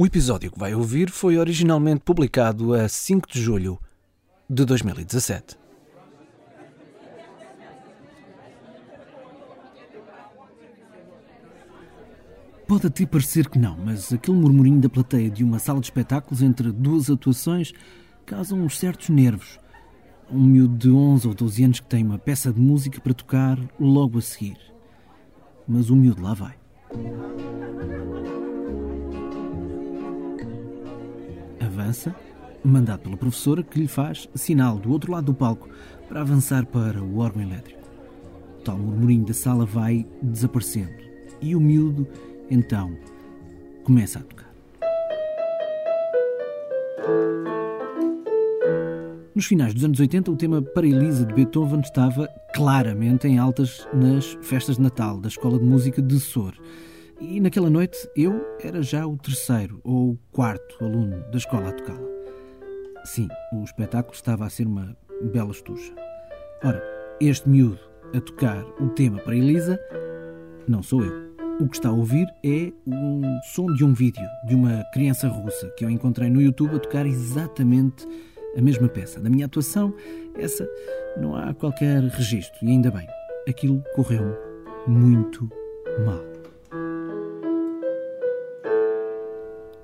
O episódio que vai ouvir foi originalmente publicado a 5 de julho de 2017. Pode até parecer que não, mas aquele murmurinho da plateia de uma sala de espetáculos entre duas atuações causa uns certos nervos. Um miúdo de 11 ou 12 anos que tem uma peça de música para tocar logo a seguir. Mas o miúdo lá vai. Avança, mandado pela professora que lhe faz sinal do outro lado do palco para avançar para o órgão elétrico. O tal murmurinho da sala vai desaparecendo e o miúdo então começa a tocar. Nos finais dos anos 80, o tema Para Elisa de Beethoven estava claramente em altas nas festas de Natal da Escola de Música de Sor. E naquela noite eu era já o terceiro ou quarto aluno da escola a tocá-la. Sim, o espetáculo estava a ser uma bela estucha. Ora, este miúdo a tocar o tema para Elisa não sou eu. O que está a ouvir é um som de um vídeo de uma criança russa que eu encontrei no YouTube a tocar exatamente a mesma peça. Da minha atuação, essa não há qualquer registro, e ainda bem. Aquilo correu muito mal.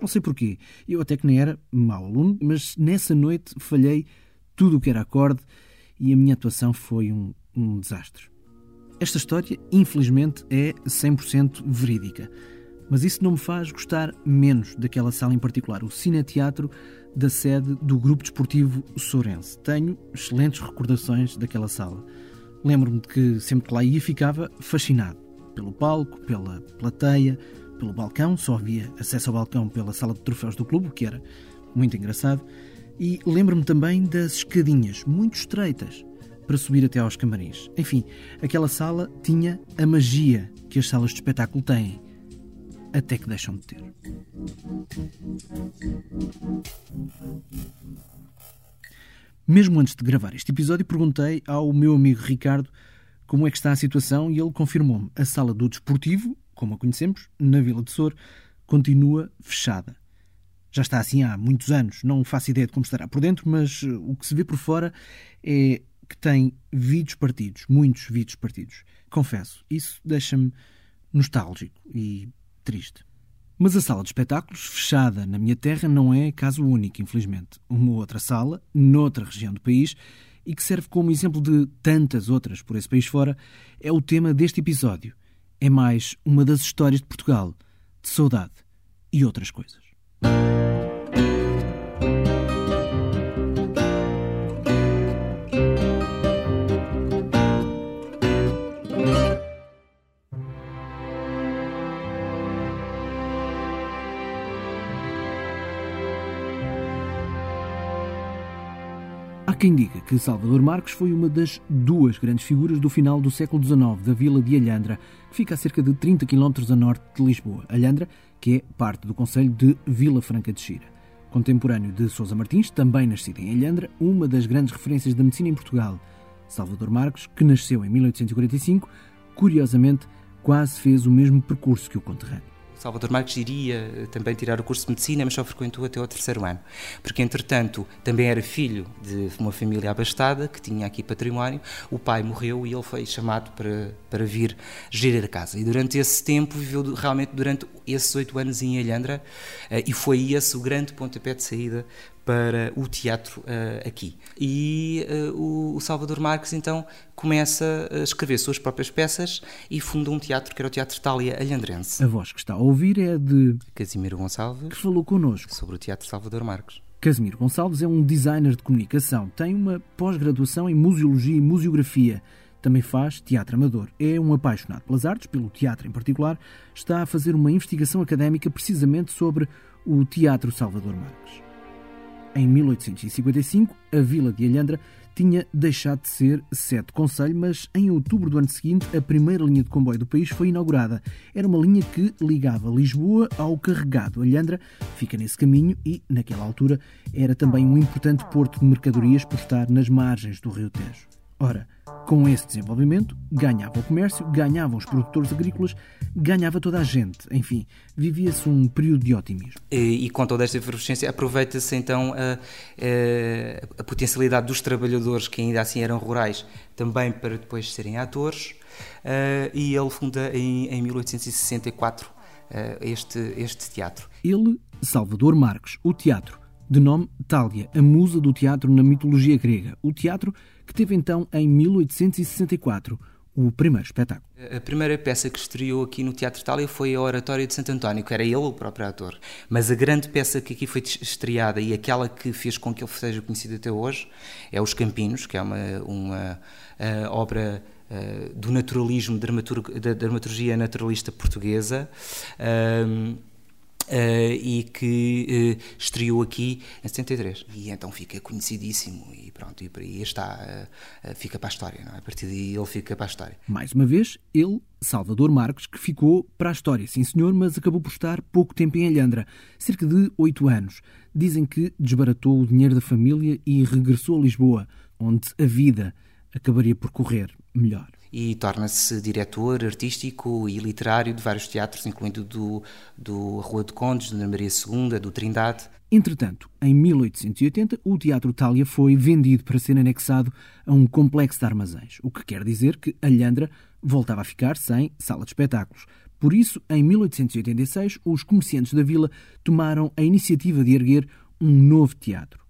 Não sei porquê. Eu até que nem era mau aluno, mas nessa noite falhei tudo o que era acorde e a minha atuação foi um, um desastre. Esta história, infelizmente, é 100% verídica. Mas isso não me faz gostar menos daquela sala em particular, o Cineteatro da sede do Grupo Desportivo Sourense. Tenho excelentes recordações daquela sala. Lembro-me de que sempre que lá ia ficava fascinado pelo palco, pela plateia, pelo balcão, só havia acesso ao balcão pela sala de troféus do clube, o que era muito engraçado. E lembro-me também das escadinhas muito estreitas para subir até aos camarins. Enfim, aquela sala tinha a magia que as salas de espetáculo têm, até que deixam de ter. Mesmo antes de gravar este episódio, perguntei ao meu amigo Ricardo como é que está a situação e ele confirmou-me. A sala do desportivo, como a conhecemos, na Vila de Sor, continua fechada. Já está assim há muitos anos, não faço ideia de como estará por dentro, mas o que se vê por fora é que tem vídeos partidos, muitos vídeos partidos. Confesso, isso deixa-me nostálgico e triste. Mas a sala de espetáculos, fechada na minha terra, não é caso único, infelizmente. Uma outra sala, noutra região do país, e que serve como exemplo de tantas outras por esse país fora, é o tema deste episódio. É mais uma das histórias de Portugal, de saudade e outras coisas. Diga que Salvador Marques foi uma das duas grandes figuras do final do século XIX da vila de Alhandra, que fica a cerca de 30 km a norte de Lisboa. Alhandra, que é parte do Conselho de Vila Franca de Xira. Contemporâneo de Sousa Martins, também nascido em Alhandra, uma das grandes referências da medicina em Portugal. Salvador Marques, que nasceu em 1845, curiosamente quase fez o mesmo percurso que o conterrâneo. Salvador Marques iria eh, também tirar o curso de medicina, mas só frequentou até ao terceiro ano, porque entretanto também era filho de uma família abastada que tinha aqui património. O pai morreu e ele foi chamado para, para vir gerir a casa. E durante esse tempo viveu realmente durante esses oito anos em Alhandra eh, e foi esse o grande pontapé de saída para o teatro uh, aqui. E uh, o, Salvador Marques então começa a escrever suas próprias peças e funda um teatro que era o Teatro Itália Alhandrense. A voz que está a ouvir é de Casimiro Gonçalves, que falou connosco sobre o Teatro Salvador Marques. Casimiro Gonçalves é um designer de comunicação, tem uma pós-graduação em museologia e museografia. Também faz teatro amador. É um apaixonado pelas artes, pelo teatro em particular. Está a fazer uma investigação académica precisamente sobre o Teatro Salvador Marques. Em 1855, a vila de Alhandra tinha deixado de ser sede de conselho, mas em outubro do ano seguinte, a primeira linha de comboio do país foi inaugurada. Era uma linha que ligava Lisboa ao carregado. Alhandra fica nesse caminho e, naquela altura, era também um importante porto de mercadorias por estar nas margens do Rio Tejo. Ora, com esse desenvolvimento, ganhava o comércio, ganhavam os produtores agrícolas, ganhava toda a gente. Enfim, vivia-se um período de otimismo. E, e com toda esta efervescência, aproveita-se então a, a, a, potencialidade dos trabalhadores que ainda assim eram rurais também para depois serem atores. Uh, e ele funda em, em 1864 uh, este, este teatro. Ele, Salvador Marques, o teatro, de nome Tália, a musa do teatro na mitologia grega. O teatro que teve então em 1864 o primeiro espetáculo. A primeira peça que estreou aqui no Teatro Itália foi a Oratória de Santo António, que era ele o próprio ator. Mas a grande peça que aqui foi estreada e aquela que fez com que ele seja conhecido até hoje é Os Campinos, que é uma, uma obra do naturalismo, da dramaturgia naturalista portuguesa. Uh, e que uh, estreou aqui em 73. E então fica conhecidíssimo e pronto, e por aí está, uh, fica para a história, não é? A partir daí ele fica para a história. Mais uma vez, ele, Salvador Marques, que ficou para a história, sim senhor, mas acabou por estar pouco tempo em Alhandra, cerca de oito anos. Dizem que desbaratou o dinheiro da família e regressou a Lisboa, onde a vida acabaria por correr melhor e torna-se diretor artístico e literário de vários teatros, incluindo do, do Rua de Condes, do Maria II, do Trindade. Entretanto, em 1880, o Teatro Tália foi vendido para ser anexado a um complexo de armazéns, o que quer dizer que Alhandra voltava a ficar sem sala de espetáculos. Por isso, em 1886, os comerciantes da vila tomaram a iniciativa de erguer um novo teatro.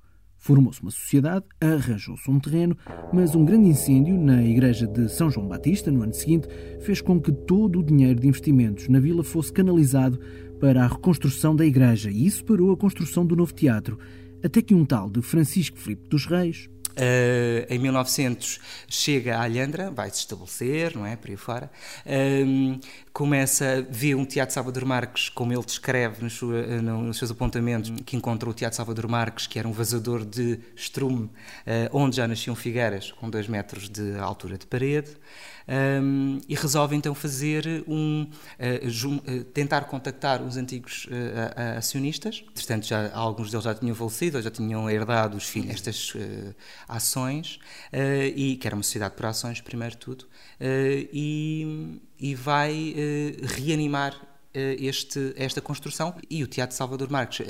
Formou-se uma sociedade, arranjou-se um terreno, mas um grande incêndio na igreja de São João Batista, no ano seguinte, fez com que todo o dinheiro de investimentos na vila fosse canalizado para a reconstrução da igreja. E isso parou a construção do novo teatro, até que um tal de Francisco Filipe dos Reis, Uh, em 1900 chega a Alhandra, vai se estabelecer, não é? Por aí fora. Uh, começa a ver um Teatro Salvador Marques, como ele descreve nos, sua, eh, nos, seus apontamentos, que encontra o Teatro Salvador Marques, que era um vazador de estrume, uh, onde já nasciam figueiras com 2 metros de altura de parede um, e resolve então fazer um uh, tentar contactar os antigos uh, acionistas. Portanto, já alguns deles já tinham falecido, ou já tinham herdado os filhos estas ações e que era uma sociedade por ações primeiro tudo e, e vai reanimar este, esta construção e o Teatro Salvador Marques.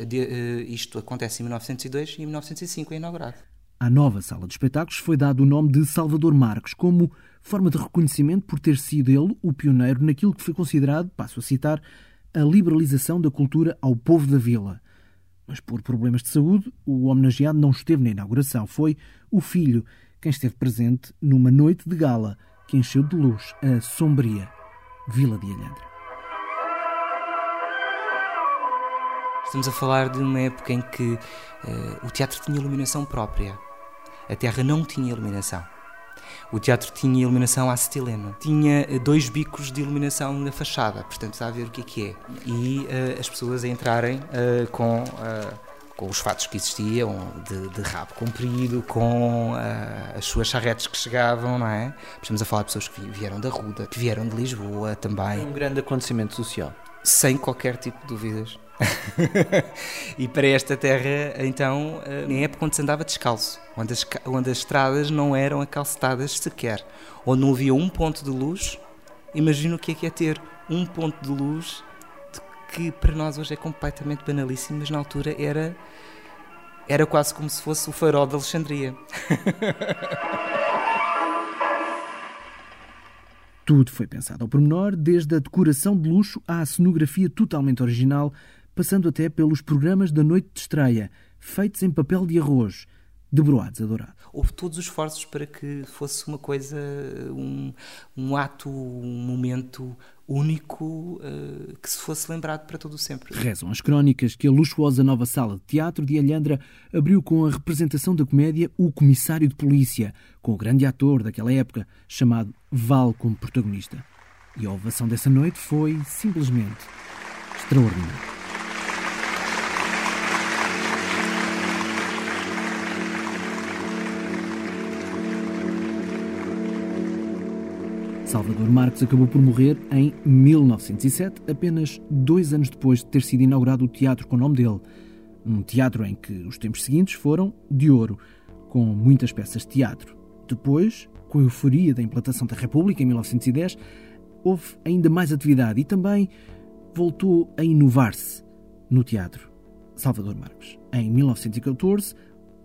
isto acontece em 1902 e em 1905 é inaugurado. À nova sala de espetáculos foi dado o nome de Salvador Marques, como forma de reconhecimento por ter sido ele o pioneiro naquilo que foi considerado, passo a citar, a liberalização da cultura ao povo da vila. Mas por problemas de saúde, o homenageado não esteve na inauguração. Foi o filho quem esteve presente numa noite de gala que encheu de luz a sombria Vila de Alhandra. Estamos a falar de uma época em que uh, o teatro tinha iluminação própria. A terra não tinha iluminação. O teatro tinha iluminação acetileno, tinha eh, dois bicos de iluminação na fachada, portanto está a ver o que é que é. E uh, as pessoas a entrarem uh, com, uh, com os fatos que existiam, de, de rabo comprido, com as suas charretes que chegavam, não é? Estamos a falar de pessoas que vieram da Ruda, que vieram de Lisboa também. Um grande acontecimento social. Sem qualquer tipo de dúvidas. e para esta terra, então, em época onde se andava descalço, onde as, onde as estradas não eram acalcetadas sequer, onde não havia um ponto de luz, imagina o que é que é ter um ponto de luz que para nós hoje é completamente banalíssimo, mas na altura era, era quase como se fosse o farol de Alexandria. Tudo foi pensado ao pormenor, desde a decoração de luxo à cenografia totalmente original, passando até pelos programas da noite de estreia, feitos em papel de arroz, de broados a dourado. Houve todos os esforços para que fosse uma coisa, um, um ato, um momento único uh, que se fosse lembrado para todo o sempre. Rezam as crónicas que a luxuosa nova sala de teatro de Alhandra abriu com a representação da comédia O Comissário de Polícia, com o grande ator daquela época, chamado Val como protagonista. E a ovação dessa noite foi simplesmente extraordinária. Salvador Marques acabou por morrer em 1907, apenas dois anos depois de ter sido inaugurado o teatro com o nome dele. Um teatro em que os tempos seguintes foram de ouro, com muitas peças de teatro. Depois, com a euforia da implantação da República em 1910, houve ainda mais atividade e também voltou a inovar-se no teatro Salvador Marques. Em 1914,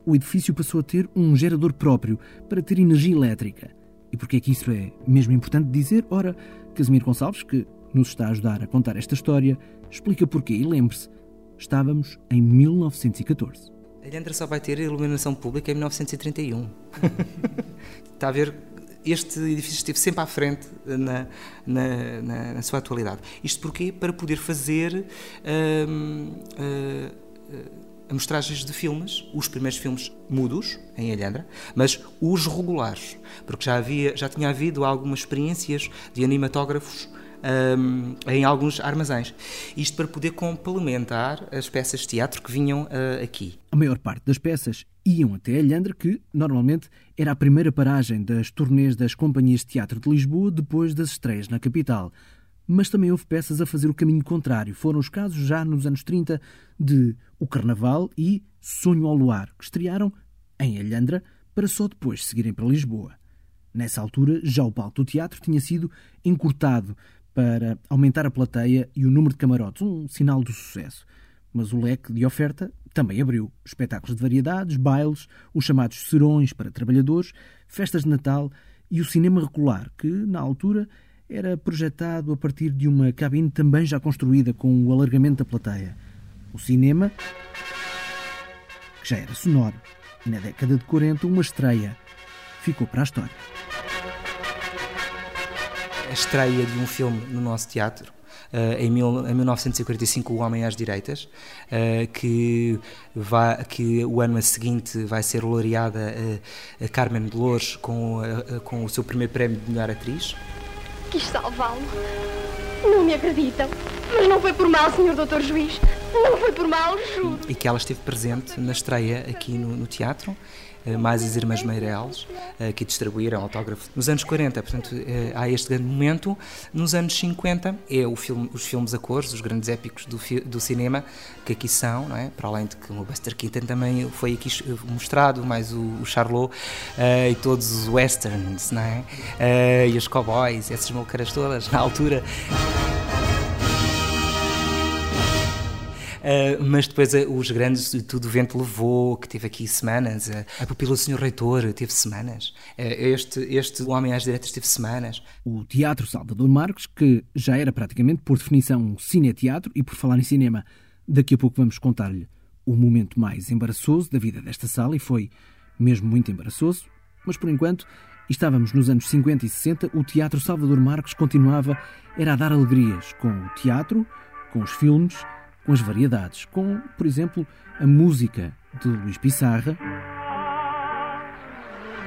o edifício passou a ter um gerador próprio para ter energia elétrica. E porquê é que isso é mesmo importante dizer? Ora, Casimiro Gonçalves, que nos está a ajudar a contar esta história, explica porquê. E lembre-se, estávamos em 1914. A Ilhandra só vai ter iluminação pública em 1931. está a ver este edifício esteve sempre à frente na, na, na, na sua atualidade. Isto porquê? Para poder fazer uh, uh, mostragens de filmes, os primeiros filmes mudos em Alhandra, mas os regulares, porque já havia, já tinha havido algumas experiências de animatógrafos um, em alguns armazéns. Isto para poder complementar as peças de teatro que vinham uh, aqui. A maior parte das peças iam até Alhandra, que normalmente era a primeira paragem das turnês das companhias de teatro de Lisboa depois das estreias na capital. Mas também houve peças a fazer o caminho contrário. Foram os casos já nos anos 30 de O Carnaval e Sonho ao Luar, que estrearam em Alhandra para só depois seguirem para Lisboa. Nessa altura, já o palco do teatro tinha sido encurtado para aumentar a plateia e o número de camarotes, um sinal do sucesso. Mas o leque de oferta também abriu. Espetáculos de variedades, bailes, os chamados serões para trabalhadores, festas de Natal e o cinema regular, que, na altura, era projetado a partir de uma cabine também já construída com o alargamento da plateia. O cinema, que já era sonoro, e na década de 40 uma estreia, ficou para a história a estreia de um filme no nosso teatro. Uh, em, mil, em, 1945 O Homem às Direitas, uh, que, vai, que o ano seguinte vai ser laureada uh, a Carmen Dolores com, com o seu primeiro prémio de melhor atriz. Quis salvá-lo. Não me acreditam. Mas não foi por mal, senhor doutor juiz. Não foi por mal, juro. E que ela esteve presente na estreia aqui no, no teatro mais as Irmãs Meireles, eh, que distribuíram autógrafo nos anos 40. Portanto, eh, há este grande momento. Nos anos 50, é o filme, os filmes a cores, os grandes épicos do, do cinema, que aqui são, não é? para além de que o Buster Keaton também foi aqui mostrado, mais o, o Charlot e todos os westerns, não é? E os cowboys, essas malcaras todas, na altura. Uh, mas depois uh, os grandes, tudo o vento levou, que teve aqui semanas, uh, a pupila do Senhor Reitor teve semanas, este, este Homem às Diretas teve semanas. O Teatro Salvador Marques, que já era praticamente, por definição, um cineteatro, e por falar em cinema, daqui a pouco vamos contar-lhe o momento mais embaraçoso da vida desta sala, e foi mesmo muito embaraçoso, mas por enquanto estávamos nos anos 50 e 60, o Teatro Salvador Marques continuava era a dar alegrias com o teatro, com os filmes com as variedades, com, por exemplo, a música de Luís Pissarra,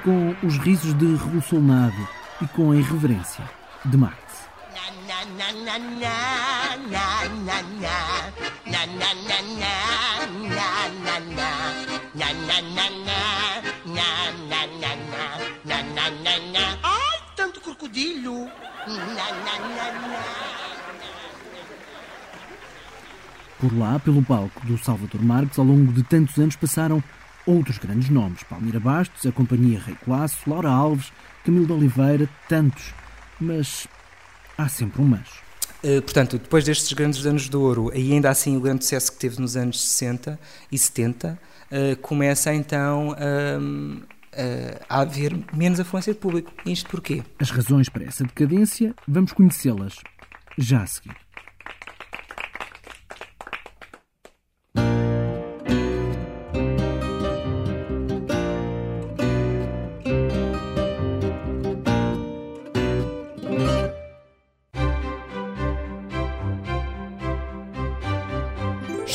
com os risos de Revolucionado e com a irreverência de Marx. Ai, tanto crocodilo! Por lá, pelo palco do Salvador Marques, ao longo de tantos anos passaram outros grandes nomes. Palmira Bastos, a Companhia Rei Colasso, Laura Alves, Camilo de Oliveira, tantos. Mas há sempre um mas. Uh, portanto, depois destes grandes anos de ouro, e ainda assim o grande sucesso que teve nos anos 60 e 70, uh, começa então uh, a haver menos afluência de público. Isto porquê? As razões para essa decadência, vamos conhecê-las já a seguir.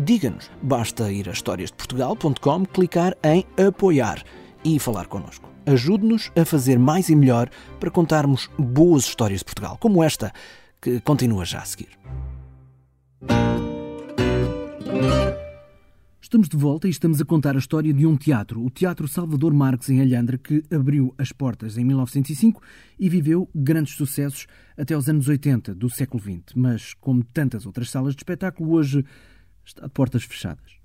diga-nos. Basta ir a historiasdeportugal.com, clicar em apoiar e falar connosco. Ajude-nos a fazer mais e melhor para contarmos boas histórias de Portugal, como esta, que continua já a seguir. Estamos de volta e estamos a contar a história de um teatro, o Teatro Salvador Marques em Alhandra, que abriu as portas em 1905 e viveu grandes sucessos até os anos 80 do século XX. Mas, como tantas outras salas de espetáculo, hoje está de portas fechadas.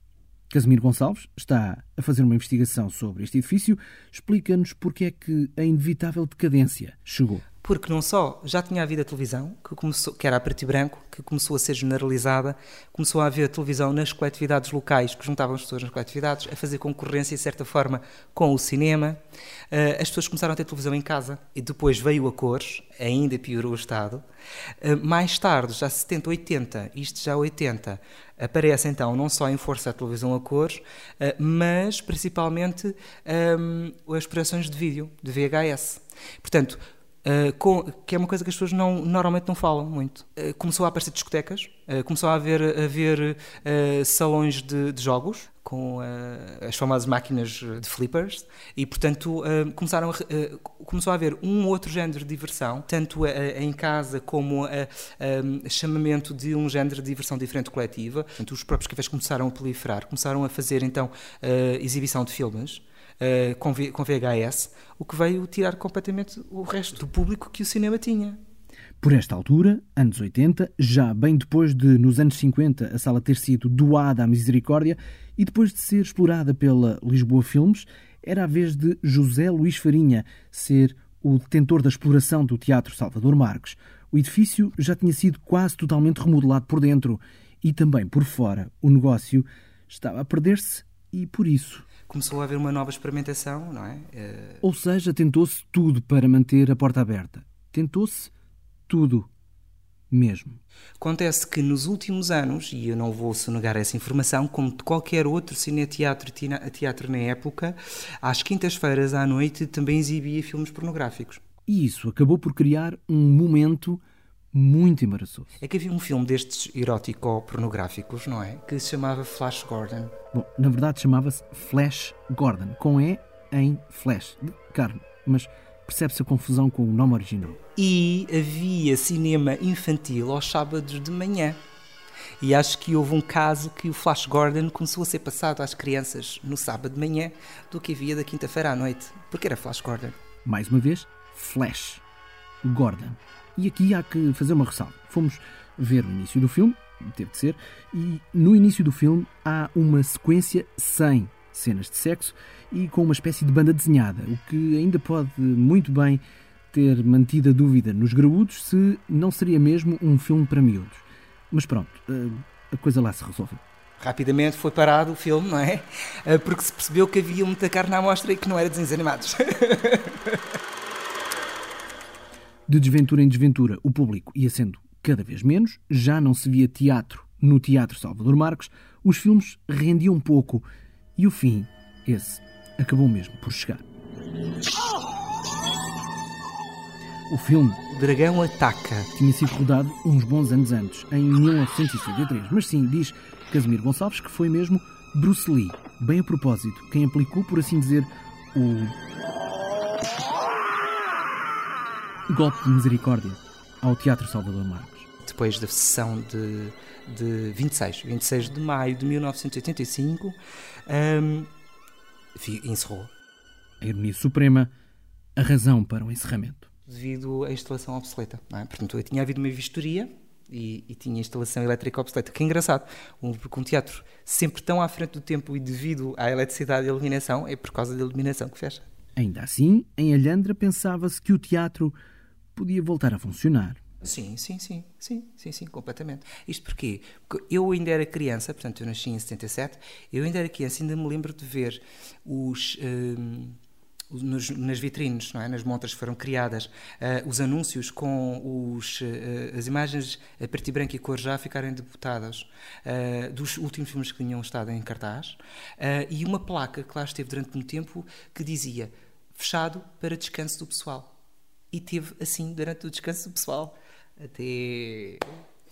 Casimiro Gonçalves está a fazer uma investigação sobre este edifício. Explica-nos porque é que a inevitável decadência chegou porque não só já tinha havido a televisão, que, começou, que era a preto e branco, que começou a ser generalizada, começou a haver a televisão nas coletividades locais, que juntavam as pessoas nas coletividades, a fazer concorrência, de certa forma, com o cinema. Uh, as pessoas começaram a ter televisão em casa e depois veio a cores, ainda piorou o estado. Uh, mais tarde, já 70, 80, isto já 80, aparece então não só em força a televisão a cores, uh, mas principalmente um, as projeções de vídeo, de VHS. Portanto, Uh, com, que é uma coisa que as pessoas não, normalmente não falam muito. Uh, começou a aparecer discotecas, uh, começou a haver, a haver salões de, de, jogos com as famosas máquinas de flippers e, portanto, começaram a, começou a haver um outro género de diversão, tanto em casa como a, chamamento de um género de diversão diferente coletiva. Portanto, os próprios cafés começaram a proliferar, começaram a fazer, então, exibição de filmes uh, com, v, com VHS, o que veio tirar completamente o resto do público que o cinema tinha. Por esta altura, anos 80, já bem depois de, nos anos 50, a sala ter sido doada à misericórdia e depois de ser explorada pela Lisboa Filmes, era a vez de José Luís Farinha ser o detentor da exploração do Teatro Salvador Marques. O edifício já tinha sido quase totalmente remodelado por dentro e também por fora. O negócio estava a perder-se e, por isso, começou a haver uma nova experimentação, não é? Uh... Ou seja, tentou-se tudo para manter a porta aberta. Tentou-se tudo mesmo. Acontece que nos últimos anos, e eu não vou sonegar essa informação, como de qualquer outro cineteatro teatro na época, às quintas-feiras à noite também exibia filmes pornográficos. E isso acabou por criar um momento muito embaraçoso. É que havia um filme destes erótico-pornográficos, não é? Que se chamava Flash Gordon. Bom, na verdade chamava-se Flash Gordon, com E em Flash, de carne, mas percebe-se a confusão com o nome original. E havia cinema infantil aos sábados de manhã. E acho que houve um caso que o Flash Gordon começou a ser passado às crianças no sábado de manhã do que havia da quinta-feira à noite, porque era Flash Gordon. Mais uma vez, Flash Gordon. E aqui há que fazer uma ressalva. Fomos ver o início do filme, teve de ser, e no início do filme há uma sequência sem cenas de sexo e com uma espécie de banda desenhada, o que ainda pode muito bem ter mantido a dúvida nos graúdos se não seria mesmo um filme para miúdos. Mas pronto, eh, a coisa lá se resolveu. Rapidamente foi parado o filme, não é? Eh, porque se percebeu que havia muita carne à mostra e que não era desenhos animados. De desventura em desventura, o público ia sendo cada vez menos, já não se via teatro no Teatro Salvador Marques, os filmes rendiam pouco e o fim, esse, acabou mesmo por chegar. O filme Dragão Ataca tinha sido rodado uns bons anos antes, em 1963, mas sim, diz Casimiro Gonçalves que foi mesmo Bruce Lee, bem a propósito, quem aplicou, por assim dizer, o golpe de misericórdia ao Teatro Salvador Marques. Depois da sessão de, de 26, 26 de maio de 1985, um, encerrou. A ironia suprema, a razão para o encerramento. Devido à instalação obsoleta. Não é? Portanto, tinha havido uma vistoria e, e, tinha instalação elétrica obsoleta. Que é engraçado, um, porque um teatro sempre tão à frente do tempo e devido à eletricidade e à iluminação, é por causa da iluminação que fecha. Ainda assim, em Alhandra pensava-se que o teatro podia voltar a funcionar. Sim, sim, sim, sim, sim, sim, completamente. Isto porquê? Porque eu ainda era criança, portanto eu nasci em 77, eu ainda era criança, ainda me lembro de ver os... Um, nos, nas vitrines, não é? nas montras que foram criadas, uh, os anúncios com os, uh, as imagens a preto e branco e cor já ficarem deputadas uh, dos últimos filmes que tinham estado em cartaz, e uma placa que lá esteve durante muito tempo que dizia fechado para descanso do pessoal e teve assim durante o descanso pessoal até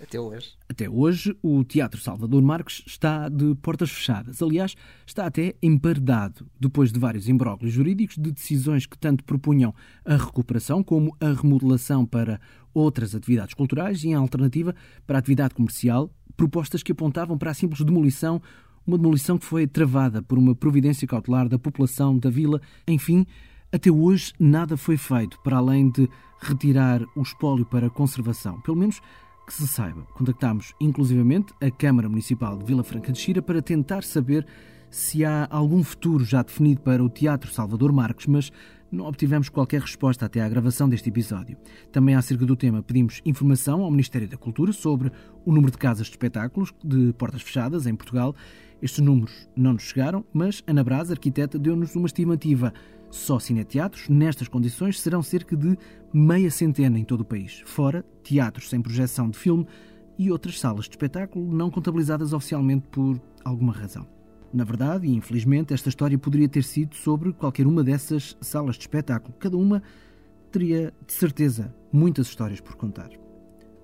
Até hoje. Até hoje, o Teatro Salvador Marques está de portas fechadas. Aliás, está até emparedado, depois de vários imbróglios jurídicos de decisões que tanto propunham a recuperação como a remodelação para outras atividades culturais e, em alternativa, para a atividade comercial, propostas que apontavam para a simples demolição, uma demolição que foi travada por uma providência cautelar da população da vila. Enfim, até hoje nada foi feito para além de retirar o espólio para conservação. Pelo menos que se saiba. Contactámos inclusivamente a Câmara Municipal de Vila Franca de Xira para tentar saber se há algum futuro já definido para o Teatro Salvador Marques, mas não obtivemos qualquer resposta até à gravação deste episódio. Também acerca do tema pedimos informação ao Ministério da Cultura sobre o número de casas de espetáculos de portas fechadas em Portugal. Estes números não nos chegaram, mas Ana Braz, arquiteta, deu-nos uma estimativa. Só cineteatros, nestas condições, serão cerca de meia centena em todo o país, fora teatros sem projeção de filme e outras salas de espetáculo não contabilizadas oficialmente por alguma razão. Na verdade, e infelizmente, esta história poderia ter sido sobre qualquer uma dessas salas de espetáculo. Cada uma teria, de certeza, muitas histórias por contar.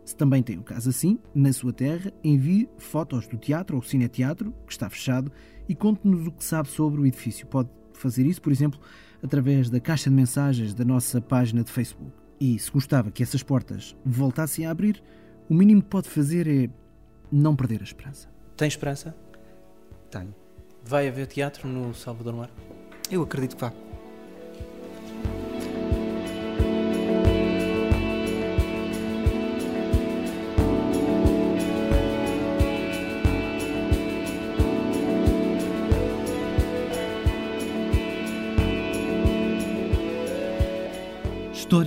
Se também tem um caso assim, na sua terra, envie fotos do teatro ou cineteatro, que está fechado, e conte-nos o que sabe sobre o edifício. Pode fazer isso, por exemplo, através da caixa de mensagens da nossa página de Facebook. E se gostava que essas portas voltassem a abrir, o mínimo que pode fazer é não perder a esperança. Tem esperança? Tenho. Vai haver teatro no Salvador Mar? Eu acredito que vá.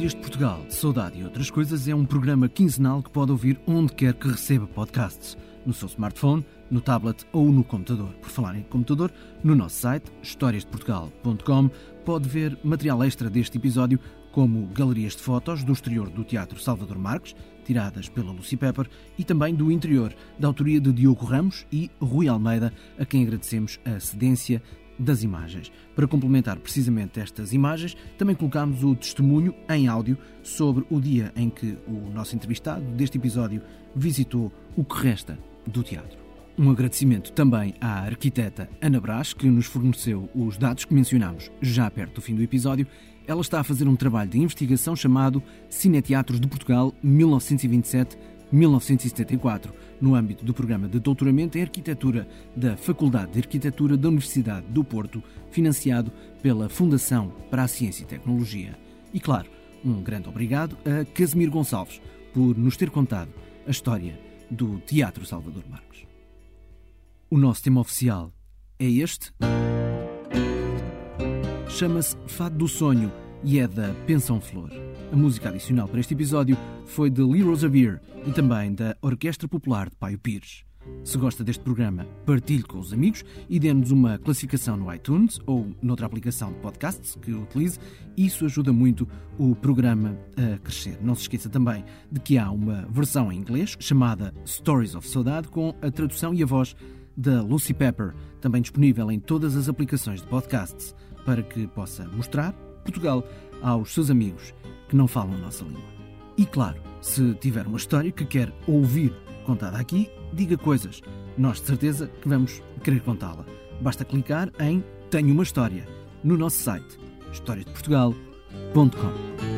Histórias de Portugal, de Saudade e Outras Coisas é um programa quinzenal que pode ouvir onde quer que receba podcasts. No seu smartphone, no tablet ou no computador. Por falar em computador, no nosso site, historiasdeportugal.com, pode ver material extra deste episódio, como galerias de fotos do exterior do Teatro Salvador Marques, tiradas pela Lucy Pepper, e também do interior, da autoria de Diogo Ramos e Rui Almeida, a quem agradecemos a cedência das imagens. Para complementar precisamente estas imagens, também colocamos o testemunho em áudio sobre o dia em que o nosso entrevistado deste episódio visitou o que resta do teatro. Um agradecimento também à arquiteta Ana Brás, que nos forneceu os dados que mencionámos já perto do fim do episódio. Ela está a fazer um trabalho de investigação chamado Cineteatros de Portugal 1927-1974, no âmbito do programa de doutoramento em arquitetura da Faculdade de Arquitetura da Universidade do Porto, financiado pela Fundação para a Ciência e Tecnologia. E claro, um grande obrigado a Casimiro Gonçalves por nos ter contado a história do Teatro Salvador Marcos. O nosso tema oficial é este. Chama-se Fado do Sonho e é da Pensão Flor. A música adicional para este episódio foi de Lee Rosavere e também da Orquestra Popular de Paio Pires. Se gosta deste programa, partilhe com os amigos e dê-nos uma classificação no iTunes ou noutra aplicação de podcasts que utilize. Isso ajuda muito o programa a crescer. Não se esqueça também de que há uma versão em inglês chamada Stories of Saudade com a tradução e a voz da Lucy Pepper, também disponível em todas as aplicações de podcasts, para que possa mostrar Portugal aos seus amigos que não falam a nossa língua. E claro, se tiver uma história que quer ouvir contada aqui, diga coisas. Nós de certeza que vamos querer contá-la. Basta clicar em Tenho uma História no nosso site historiasdeportugal.com.